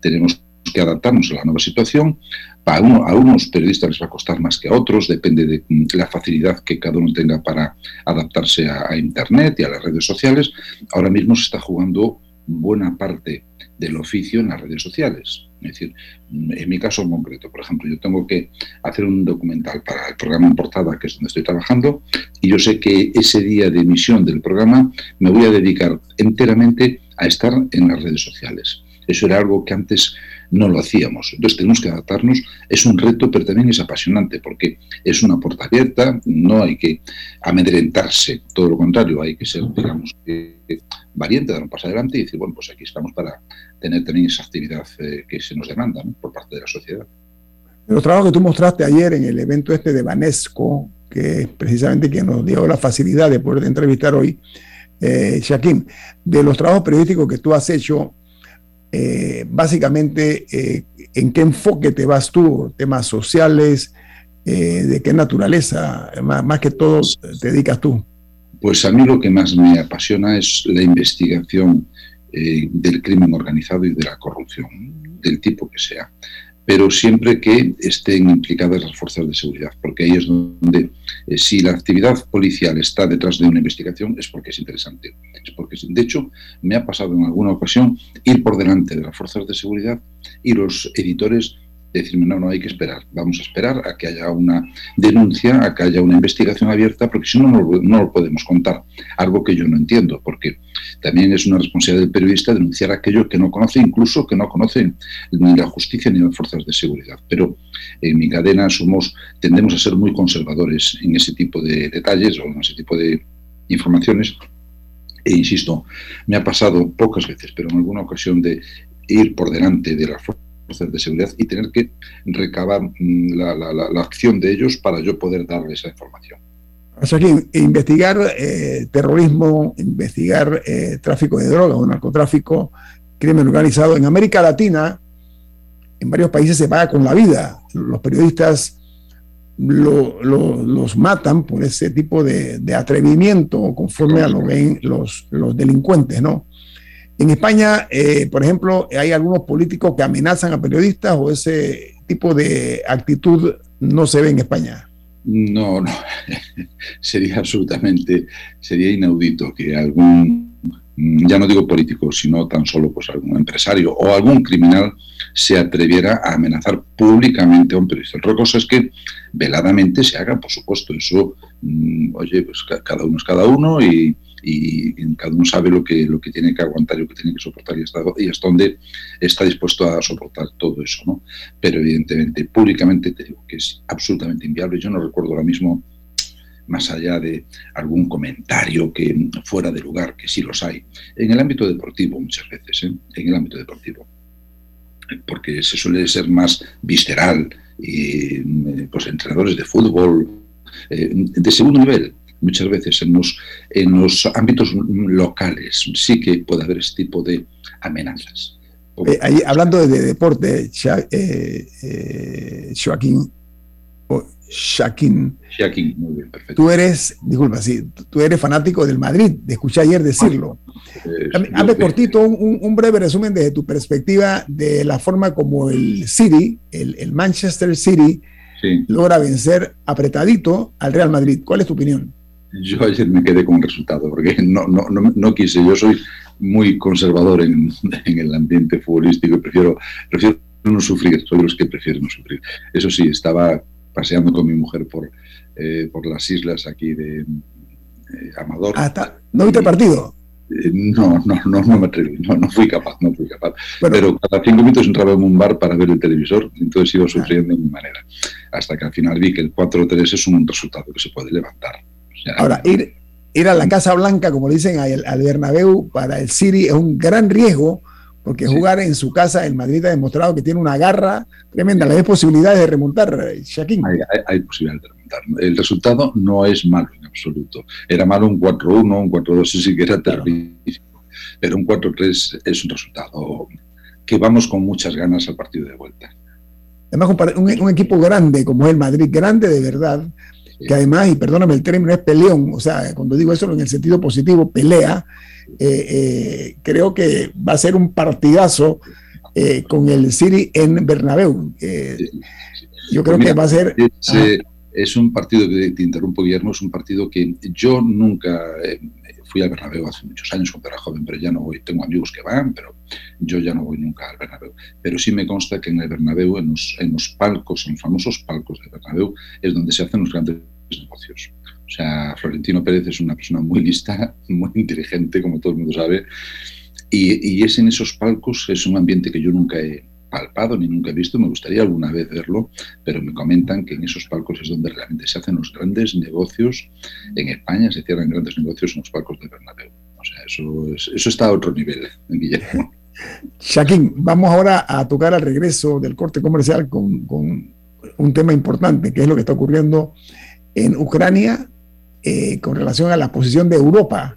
Tenemos que adaptarnos a la nueva situación. A, a, unos periodistas les va a costar más que a otros, depende de mm, la facilidad que cada uno tenga para adaptarse a Internet y a las redes sociales. Ahora mismo se está jugando buena parte del oficio en las redes sociales. Es decir, en mi caso en concreto, por ejemplo, yo tengo que hacer un documental para el programa en portada, que es donde estoy trabajando, y yo sé que ese día de emisión del programa me voy a dedicar enteramente a estar en las redes sociales. Eso era algo que antes no lo hacíamos. Entonces tenemos que adaptarnos. Es un reto, pero también es apasionante porque es una puerta abierta, no hay que amedrentarse, todo lo contrario, hay que ser, digamos, valiente, dar un paso adelante y decir, bueno, pues aquí estamos para tener también esa actividad eh, que se nos demanda por parte de la sociedad. Los trabajos que tú mostraste ayer en el evento este de Banesco, que es precisamente quien nos dio la facilidad de poder entrevistar hoy, eh, Shaquín, de los trabajos periodísticos que tú has hecho, eh, básicamente, eh, ¿en qué enfoque te vas tú? ¿Temas sociales? Eh, ¿De qué naturaleza? Más, que todo te dedicas tú. Pues a mí lo que más me apasiona es la investigación del crimen organizado y de la corrupción, del tipo que sea pero siempre que estén implicadas las fuerzas de seguridad, porque ahí es donde, eh, si la actividad policial está detrás de una investigación, es porque es interesante. Es porque, de hecho, me ha pasado en alguna ocasión ir por delante de las fuerzas de seguridad y los editores decirme, no, no hay que esperar, vamos a esperar a que haya una denuncia, a que haya una investigación abierta, porque si no, no, lo podemos contar. Algo que yo no entiendo, porque también es una responsabilidad del periodista denunciar aquello que no conoce, incluso que no conoce ni la justicia ni las fuerzas de seguridad. Pero en mi cadena somos, tendemos a ser muy conservadores en ese tipo de detalles o en ese tipo de informaciones. E insisto, me ha pasado pocas veces, pero en alguna ocasión de ir por delante de las fuerzas de seguridad y tener que recabar mm, la, acción de ellos para yo poder darle esa información. O sea que investigar eh, terrorismo, investigar eh, tráfico de drogas o narcotráfico, crimen organizado en América Latina, en varios países se paga con la vida. Los periodistas los matan por ese tipo de, de atrevimiento conforme a lo ven los, los delincuentes, ¿no? En España, eh, por ejemplo, hay algunos políticos que amenazan a periodistas o ese tipo de actitud no se ve en España. No, no, sería absolutamente, sería inaudito que algún, ya no digo político, sino tan solo pues algún empresario o algún criminal se atreviera a amenazar públicamente a un periodista. Otra cosa es que veladamente se haga, por supuesto, eso, mm, oye, pues cada uno es cada uno y, cada uno sabe lo que, lo que tiene que aguantar y lo que tiene que soportar y hasta, y hasta dónde está dispuesto a soportar todo eso, ¿no? Pero evidentemente, públicamente te digo que es absolutamente inviable. Yo no recuerdo ahora mismo más allá de algún comentario que fuera de lugar, que sí los hay, en el ámbito deportivo muchas veces, ¿eh? en el ámbito deportivo, porque se suele ser más visceral, y pues entrenadores de fútbol eh, de segundo nivel, muchas veces en los, en los ámbitos locales sí que puede haber este tipo de amenazas. Eh, ahí, hablando de, deporte, Joaquín, Shaquín. Shaquín, muy bien, perfecto. Tú eres, disculpa, sí, tú eres fanático del Madrid, te escuché ayer decirlo. Hazme cortito un, breve resumen desde tu perspectiva de la forma como el City, el, Manchester City, logra vencer apretadito al Real Madrid. ¿Cuál es tu opinión? Yo ayer me quedé con el resultado, porque no, no, no, quise, yo soy muy conservador en, en, el ambiente futbolístico y prefiero, prefiero no sufrir, soy de los que prefieren no sufrir. Eso sí, estaba paseando con mi mujer por, eh, por las islas aquí de eh, Amador. Ah, ¿No viste el partido? Eh, no, no, no, no me atreví, no, no fui capaz, no fui capaz. Pero cada cinco minutos entraba en un bar para ver el televisor, entonces iba sufriendo de mi manera. Hasta que al final vi que el 4-3 es un resultado que se puede levantar. Ahora, ir, ir a la Casa Blanca, como dicen al, al Bernabéu, para el City es un gran riesgo porque jugar en su casa, el Madrid ha demostrado que tiene una garra tremenda. ¿Hay posibilidades de remontar, Shaquín? Hay, hay, posibilidades de remontar. El resultado no es malo en absoluto. Era malo un 4-1, un 4-2, sí que era terrible. Pero un 4-3 es un resultado que vamos con muchas ganas al partido de vuelta. Además, un, un equipo grande como es el Madrid, grande de verdad, que además, y perdóname el término, es peleón, o sea, cuando digo eso en el sentido positivo, pelea, eh, eh, creo que va a ser un partidazo eh, con el City en Bernabéu. yo creo que va a ser... Es, un partido que te interrumpo, Guillermo, es un partido que yo nunca fui al Bernabéu hace muchos años cuando era joven, pero ya no voy. Tengo amigos que van, pero yo ya no voy nunca al Bernabéu. Pero sí me consta que en el Bernabéu, en los, en los palcos, en los famosos palcos del Bernabéu, es donde se hacen los grandes negocios. O sea, Florentino Pérez es una persona muy lista, muy inteligente, como todo el mundo sabe, y, es en esos palcos, es un ambiente que yo nunca he ni nunca he visto, me gustaría alguna vez verlo, pero me comentan que en esos palcos es donde realmente se hacen los grandes negocios. En España se cierran grandes negocios en los palcos de Bernabéu. O sea, eso, eso está a otro nivel, Guillermo. Shaquín, vamos ahora a tocar al regreso del corte comercial con, con un tema importante, que es lo que está ocurriendo en Ucrania eh, con relación a la posición de Europa,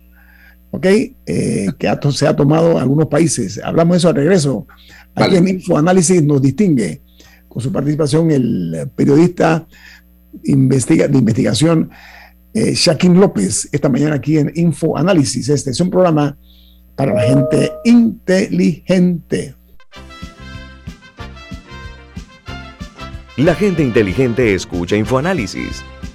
¿ok? Eh, que se ha tomado algunos países. Hablamos de eso al regreso. Aquí en Infoanálisis nos distingue con su participación el periodista investiga, de investigación eh, Shaquín López, esta mañana aquí en Infoanálisis. Este es un programa para la gente inteligente. La gente inteligente escucha Infoanálisis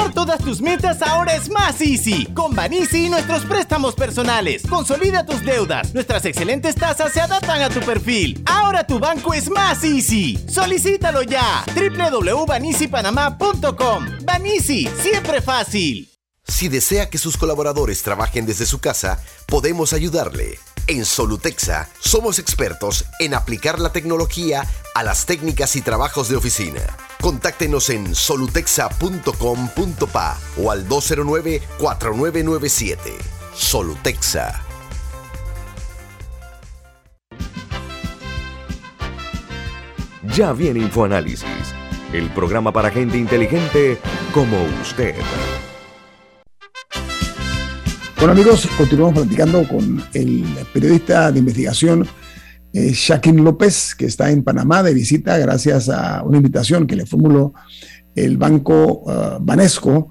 Lograr todas tus metas ahora es más easy. Con Banisi y nuestros préstamos personales. Consolida tus deudas. Nuestras excelentes tasas se adaptan a tu perfil. Ahora tu banco es más easy. Solicítalo ya. www.banisipanamá.com. Banisi, siempre fácil. Si desea que sus colaboradores trabajen desde su casa, podemos ayudarle. En Solutexa somos expertos en aplicar la tecnología a las técnicas y trabajos de oficina. Contáctenos en solutexa.com.pa o al 209-4997. Solutexa. Ya viene InfoAnálisis, el programa para gente inteligente como usted. Bueno amigos, continuamos platicando con el periodista de investigación eh, Shaquín López, que está en Panamá de visita gracias a una invitación que le formuló el banco uh, Banesco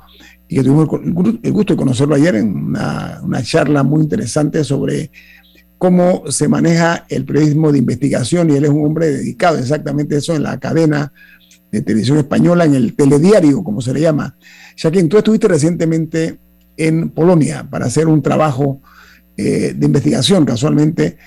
y que tuvimos el gusto de conocerlo ayer en una, una charla muy interesante sobre cómo se maneja el periodismo de investigación y él es un hombre dedicado exactamente eso en la cadena de televisión española, en el telediario, como se le llama. Shaquín, tú estuviste recientemente en Polonia para hacer un trabajo eh, de investigación, casualmente,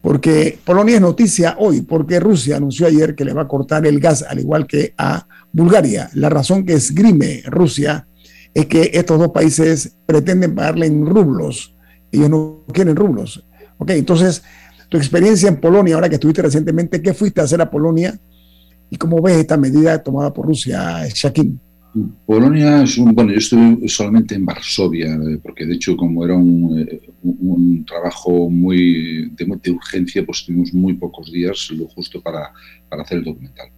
porque Polonia es noticia hoy, porque Rusia anunció ayer que le va a cortar el gas, al igual que a Bulgaria. La razón que esgrime Rusia es que estos dos países pretenden pagarle en rublos. Ellos no quieren rublos. Ok, entonces, tu experiencia en Polonia, ahora que estuviste recientemente, ¿qué fuiste a hacer a Polonia? ¿Y cómo ves esta medida tomada por Rusia, Shaquín? Polonia es un, bueno, yo estuve solamente en Varsovia, eh, porque de hecho como era un, eh, un, trabajo muy de, de, urgencia, pues tuvimos muy pocos días, lo justo para, para, hacer el documental.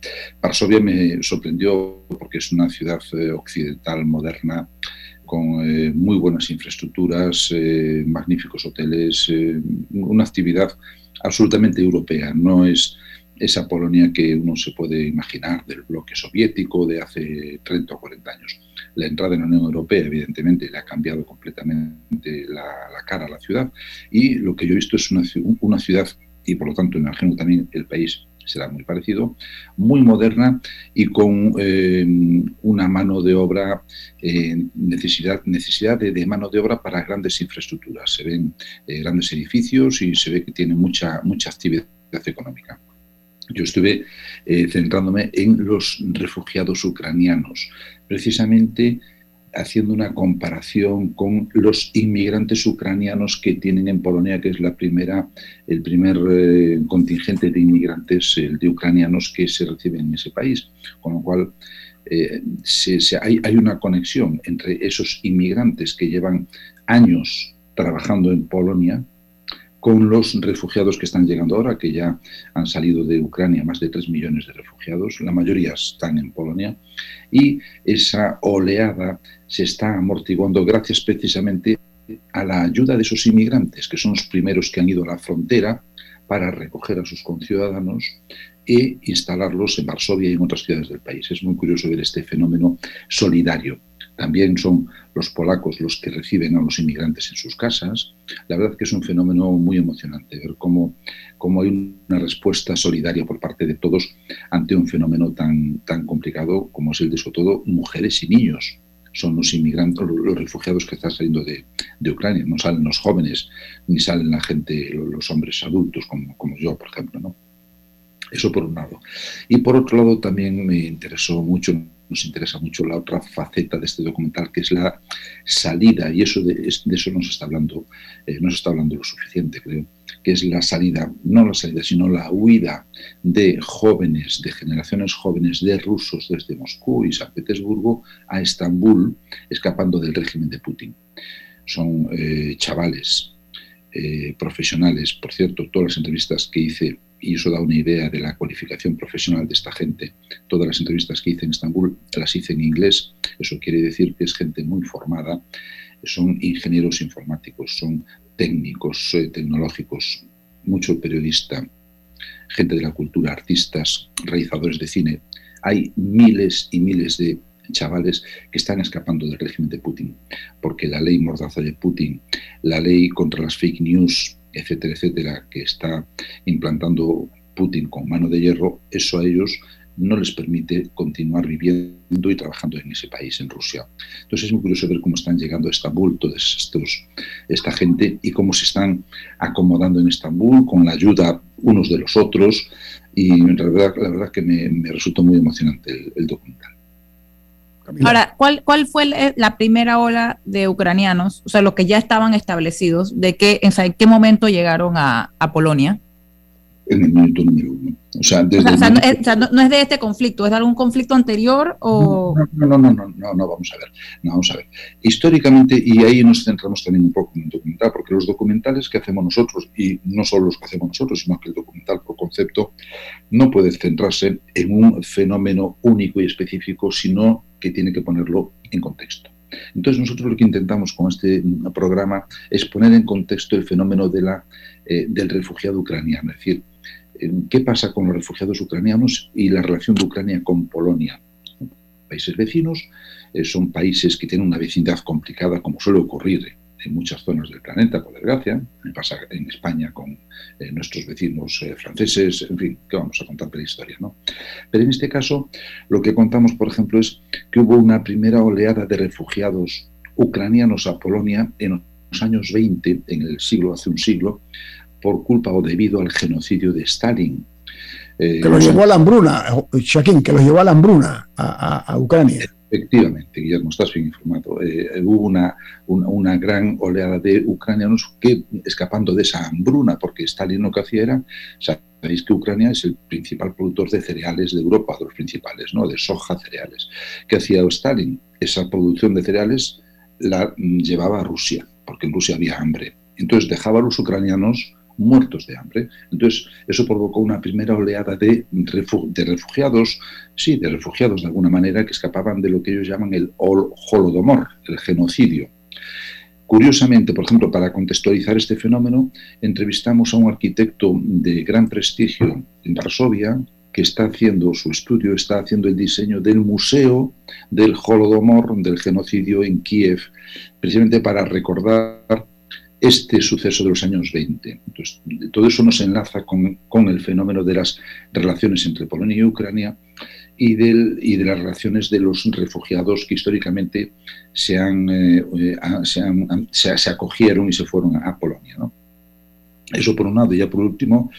Varsovia me sorprendió porque es una ciudad eh, occidental moderna, con muy buenas infraestructuras, magníficos hoteles, una actividad absolutamente europea. No es esa Polonia que uno se puede imaginar del bloque soviético de hace 30 o 40 años. La entrada en la Unión Europea, evidentemente, le ha cambiado completamente la, cara a la ciudad y lo que yo he visto es una, una ciudad, y por lo tanto imagino también el país será muy parecido, muy moderna y con eh, una mano de obra, eh, necesidad, necesidad de, de, mano de obra para grandes infraestructuras. Se ven eh, grandes edificios y se ve que tiene mucha, mucha actividad económica. Yo estuve eh, centrándome en los refugiados ucranianos, precisamente haciendo una comparación con los inmigrantes ucranianos que tienen en Polonia, que es la primera, el primer eh, contingente de inmigrantes, el de ucranianos que se reciben en ese país. Con lo cual, eh, hay una conexión entre esos inmigrantes que llevan años trabajando en Polonia, con los refugiados que están llegando ahora, que ya han salido de Ucrania, más de 3 millones de refugiados, la mayoría están en Polonia, y esa oleada se está amortiguando gracias precisamente a la ayuda de esos inmigrantes, que son los primeros que han ido a la frontera para recoger a sus conciudadanos e instalarlos en Varsovia y en otras ciudades del país. Es muy curioso ver este fenómeno solidario también son los polacos los que reciben a los inmigrantes en sus casas. La verdad que es un fenómeno muy emocionante ver cómo, cómo hay una respuesta solidaria por parte de todos ante un fenómeno tan, tan complicado como es el de, sobre todo, mujeres y niños. Son los inmigrantes, los refugiados que están saliendo de, de Ucrania. No salen los jóvenes, ni salen la gente, los hombres adultos, como, como yo, por ejemplo. ¿no? Eso por un lado. Y por otro lado también me interesó mucho nos interesa mucho la otra faceta de este documental, que es la salida, y eso de, de eso nos está hablando, eh, no se está hablando lo suficiente, creo, que es la salida, no la salida, sino la huida de jóvenes, de generaciones jóvenes de rusos desde Moscú y San Petersburgo a Estambul, escapando del régimen de Putin. Son eh, chavales eh, profesionales, por cierto, todas las entrevistas que hice y eso da una idea de la cualificación profesional de esta gente. Todas las entrevistas que hice en Estambul las hice en inglés, eso quiere decir que es gente muy formada, son ingenieros informáticos, son técnicos, eh, tecnológicos, mucho periodista, gente de la cultura, artistas, realizadores de cine. Hay miles y miles de chavales que están escapando del régimen de Putin, porque la ley mordaza de Putin, la ley contra las fake news, etcétera, etcétera, que está implantando Putin con mano de hierro, eso a ellos no les permite continuar viviendo y trabajando en ese país, en Rusia. Entonces es muy curioso ver cómo están llegando a Estambul toda esta gente y cómo se están acomodando en Estambul con la ayuda unos de los otros y la verdad, la verdad que me, resultó muy emocionante el documental. Ahora, ¿cuál, ¿cuál fue eh, la primera ola de ucranianos, o sea, los que ya estaban establecidos, de qué, en qué momento llegaron a Polonia? En el minuto número uno. O sea, desde o sea, no, es, o sea, no, no, es, de este conflicto, ¿es de algún conflicto anterior o...? No, no, no, no, no, no, vamos a ver. No, vamos a ver. Históricamente, y ahí nos centramos también un poco en el documental, porque los documentales que hacemos nosotros, y no solo los que hacemos nosotros, sino que el documental por concepto no puede centrarse en un fenómeno único y específico, sino que tiene que ponerlo en contexto. Entonces nosotros lo que intentamos con este programa es poner en contexto el fenómeno de la, eh, del refugiado ucraniano, es decir, qué pasa con los refugiados ucranianos y la relación de Ucrania con Polonia. países vecinos, eh, son países que tienen una vecindad complicada, como suele ocurrir en muchas zonas del planeta, por desgracia. Pasa en España con eh, nuestros vecinos eh, franceses, en fin, que vamos a contar la historia, ¿no? Pero en este caso, lo que contamos, por ejemplo, es que hubo una primera oleada de refugiados ucranianos a Polonia en los años 20, en el siglo, hace un siglo, por culpa o debido al genocidio de Stalin. Eh, que lo llevó a la hambruna, Shaquín, que lo llevó a la hambruna a Ucrania. Efectivamente, Guillermo, estás bien informado. Eh, hubo una, una, gran oleada de ucranianos que, escapando de esa hambruna, porque Stalin lo que hacía era, sabéis que Ucrania es el principal productor de cereales de Europa, de los principales, ¿no? de soja, cereales. ¿Qué hacía Stalin? Esa producción de cereales la llevaba a Rusia, porque en Rusia había hambre. Entonces dejaba a los ucranianos muertos de hambre. Entonces, eso provocó una primera oleada de, refugiados, sí, de refugiados de alguna manera, que escapaban de lo que ellos llaman el holodomor, el genocidio. Curiosamente, por ejemplo, para contextualizar este fenómeno, entrevistamos a un arquitecto de gran prestigio en Varsovia, que está haciendo su estudio, está haciendo el diseño del museo del Holodomor, del genocidio en Kiev, precisamente para recordar este suceso de los años 20. Entonces, todo eso nos enlaza con, el fenómeno de las relaciones entre Polonia y Ucrania y, del, y de las relaciones de los refugiados que históricamente se, han, eh, se, acogieron y se fueron a, Polonia. Eso por un lado, y ya por último,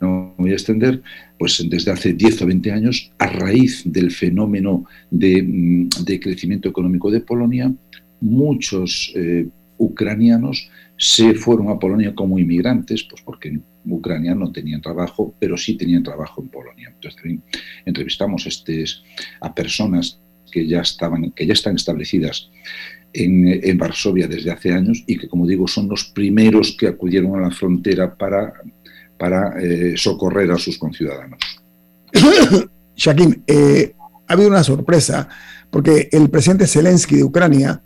no voy a extender, pues desde hace 10 o 20 años, a raíz del fenómeno de, mm, crecimiento económico de Polonia, muchos eh, ucranianos se fueron a Polonia como inmigrantes, pues porque en Ucrania no tenían trabajo, pero sí tenían trabajo en Polonia. Entonces también entrevistamos a personas que ya, estaban, que ya están establecidas en, Varsovia desde hace años y que, como digo, son los primeros que acudieron a la frontera para, para eh, socorrer a sus conciudadanos. Shaquín, eh, ha habido una sorpresa porque el presidente Zelensky de Ucrania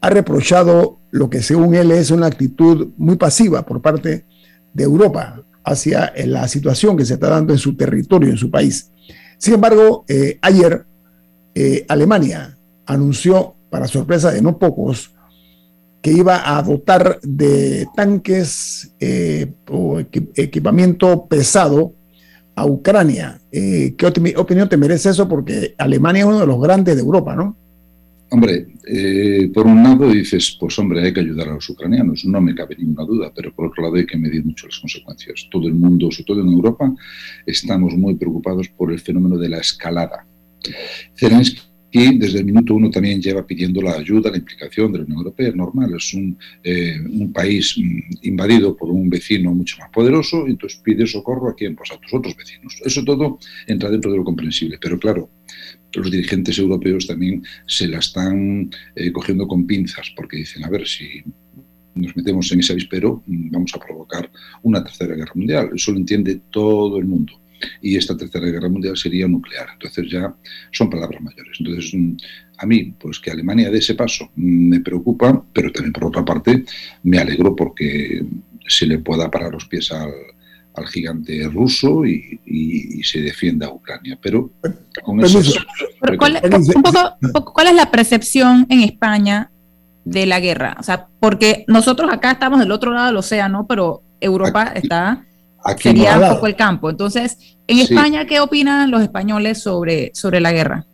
ha reprochado lo que según él es una actitud muy pasiva por parte de Europa hacia la situación que se está dando en su territorio, en su país. Sin embargo, eh, ayer eh, Alemania anunció, para sorpresa de no pocos, que iba a dotar de tanques eh, o equipamiento pesado a Ucrania. ¿Qué opinión te merece eso? Porque Alemania es uno de los grandes de Europa, ¿no? Hombre, eh, por un lado dices, pues hombre, hay que ayudar a los ucranianos, no me cabe ninguna duda, pero por otro lado hay que medir mucho las consecuencias. Todo el mundo, sobre todo en Europa, estamos muy preocupados por el fenómeno de la escalada. Zelensky desde el minuto uno también lleva pidiendo la ayuda, la implicación de la Unión Europea, es normal, es un, eh, país mm, invadido por un vecino mucho más poderoso, y entonces pide socorro a quién, pues a tus otros vecinos. Eso todo entra dentro de lo comprensible, pero claro, los dirigentes europeos también se la están eh, cogiendo con pinzas, porque dicen, a ver, si nos metemos en ese avispero, mm, vamos a provocar una tercera guerra mundial. Eso lo entiende todo el mundo. Y esta tercera guerra mundial sería nuclear. Entonces ya son palabras mayores. Entonces, mm, a mí, pues que Alemania dé ese paso mm, me preocupa, pero también por otra parte me alegro porque se le pueda parar los pies al, al gigante ruso y, se defienda a Ucrania. Pero con eso... ¿cuál, un poco, ¿Cuál es la percepción en España de la guerra? O sea, porque nosotros acá estamos del otro lado del océano, pero Europa está... sería un poco el campo. Entonces, en España, ¿qué opinan los españoles sobre, sobre la guerra?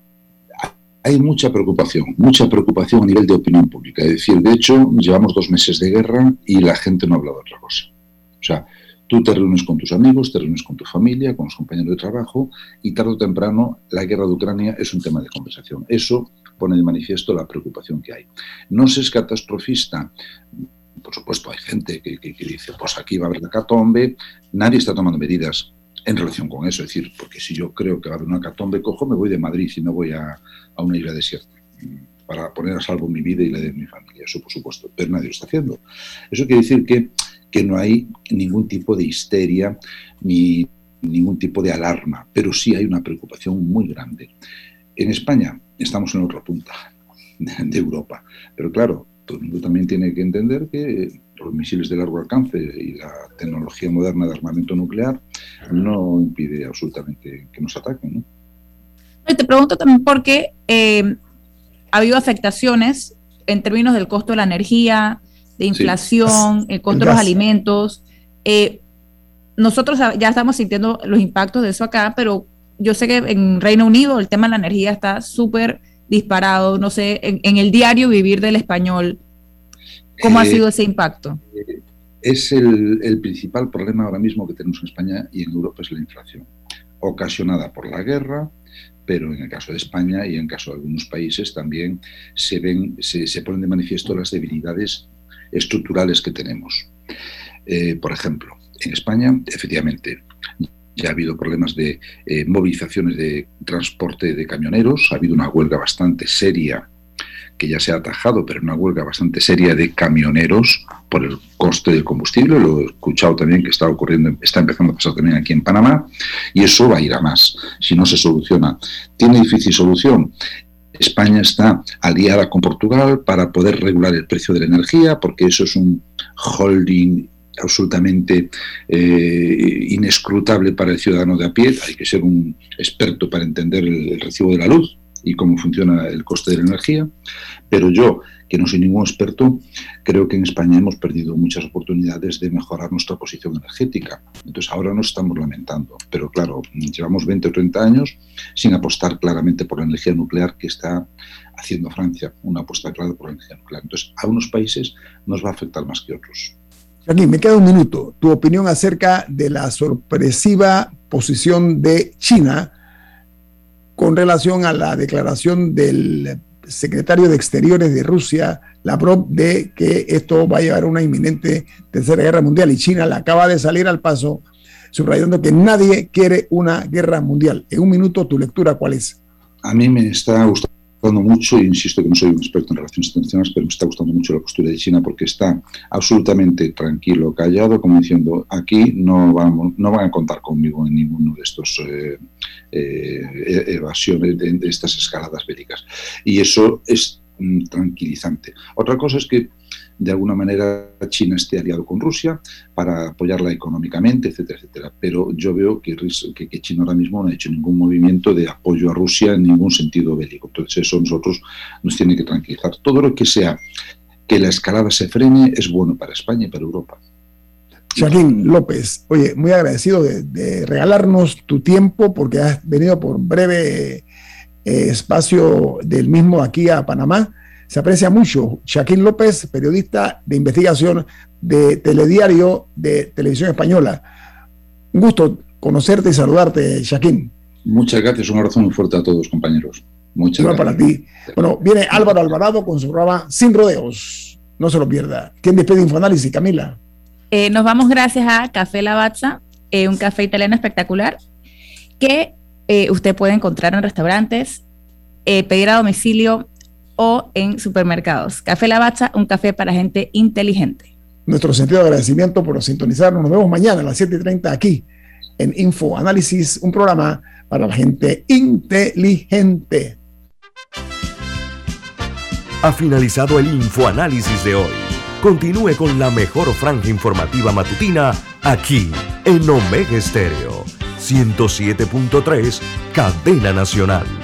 hay mucha preocupación, mucha preocupación a nivel de opinión pública. Es decir, de hecho, llevamos dos meses de guerra y la gente no ha hablado de otra cosa. O sea, Tú te reúnes con tus amigos, te reúnes con tu familia, con los compañeros de trabajo y tarde o temprano la guerra de Ucrania es un tema de conversación. Eso pone de manifiesto la preocupación que hay. No se es catastrofista. Por supuesto, hay gente que, dice, pues aquí va a haber la catombe. Nadie está tomando medidas en relación con eso. Es decir, porque si yo creo que va a haber una catombe, cojo, me voy de Madrid y no voy a, a una isla desierta para poner a salvo mi vida y la de mi familia. Eso, por supuesto, pero nadie lo está haciendo. Eso quiere decir que que no hay ningún tipo de histeria ni ningún tipo de alarma, pero sí hay una preocupación muy grande. En España estamos en otra punta de Europa, pero claro, todo el mundo también tiene que entender que los misiles de largo alcance y la tecnología moderna de armamento nuclear no impide absolutamente que nos ataquen. Te pregunto también porque eh, ha habido afectaciones en términos del costo de la energía, de inflación, el costo de los alimentos. Eh, nosotros ya estamos sintiendo los impactos de eso acá, pero yo sé que en Reino Unido el tema de la energía está súper disparado. No sé, en, el diario vivir del español, ¿cómo ha eh, sido ese impacto? Es el, el principal problema ahora mismo que tenemos en España y en Europa es la inflación, ocasionada por la guerra, pero en el caso de España y en el caso de algunos países también se, ven, se, ponen de manifiesto las debilidades estructurales que tenemos. Eh, por ejemplo, en España, efectivamente, ya ha habido problemas de eh, movilizaciones de transporte de camioneros, ha habido una huelga bastante seria que ya se ha atajado, pero una huelga bastante seria de camioneros por el coste del combustible. Lo he escuchado también que está ocurriendo, está empezando a pasar también aquí en Panamá, y eso va a ir a más si no se soluciona. ¿Tiene difícil solución? España está aliada con Portugal para poder regular el precio de la energía, porque eso es un holding absolutamente eh, inescrutable para el ciudadano de a pie. Hay que ser un experto para entender el recibo de la luz y cómo funciona el coste de la energía, pero yo, que no soy ningún experto, creo que en España hemos perdido muchas oportunidades de mejorar nuestra posición energética. Entonces ahora nos estamos lamentando, pero claro, llevamos 20 o 30 años sin apostar claramente por la energía nuclear que está haciendo Francia, una apuesta clara por la energía nuclear. Entonces a unos países nos va a afectar más que otros. Aquí me queda un minuto. Tu opinión acerca de la sorpresiva posición de China con relación a la declaración del secretario de Exteriores de Rusia, Lavrov, de que esto va a llevar a una inminente tercera guerra mundial. Y China la acaba de salir al paso, subrayando que nadie quiere una guerra mundial. En un minuto, tu lectura, ¿cuál es? A mí me está gustando mucho, e insisto que no soy un experto en relaciones internacionales, pero me está gustando mucho la postura de China porque está absolutamente tranquilo, callado, como diciendo, aquí no, vamos, no van a contar conmigo en ninguno de estos eh, eh, evasiones, de, de, estas escaladas bélicas. Y eso es mm, tranquilizante. Otra cosa es que de alguna manera China esté aliado con Rusia para apoyarla económicamente, etcétera, etcétera. Pero yo veo que, China ahora mismo no ha hecho ningún movimiento de apoyo a Rusia en ningún sentido bélico. Entonces eso nosotros nos tiene que tranquilizar. Todo lo que sea que la escalada se frene es bueno para España y para Europa. Joaquín López, oye, muy agradecido de, regalarnos tu tiempo porque has venido por breve eh, espacio del mismo aquí a Panamá se aprecia mucho. Shaquín López, periodista de investigación de Telediario de Televisión Española. Un gusto conocerte y saludarte, Shaquín. Muchas gracias, un abrazo muy fuerte a todos, compañeros. Muchas gracias. para ti. Bueno, viene Álvaro Alvarado con su programa Sin Rodeos. No se lo pierda. ¿Quién despide Infoanálisis, Camila? Eh, nos vamos gracias a Café Lavazza, eh, un café italiano espectacular que eh, usted puede encontrar en restaurantes, pedir a domicilio o en supermercados. Café Lavazza, un café para gente inteligente. Nuestro sentido de agradecimiento por sintonizarnos. Nos vemos mañana a las 7:30 aquí en Info Análisis, un programa para la gente inteligente. Ha finalizado el Infoanálisis de hoy. Continúe con la mejor franja informativa matutina aquí en Omega Estéreo 107.3, Cadena Nacional.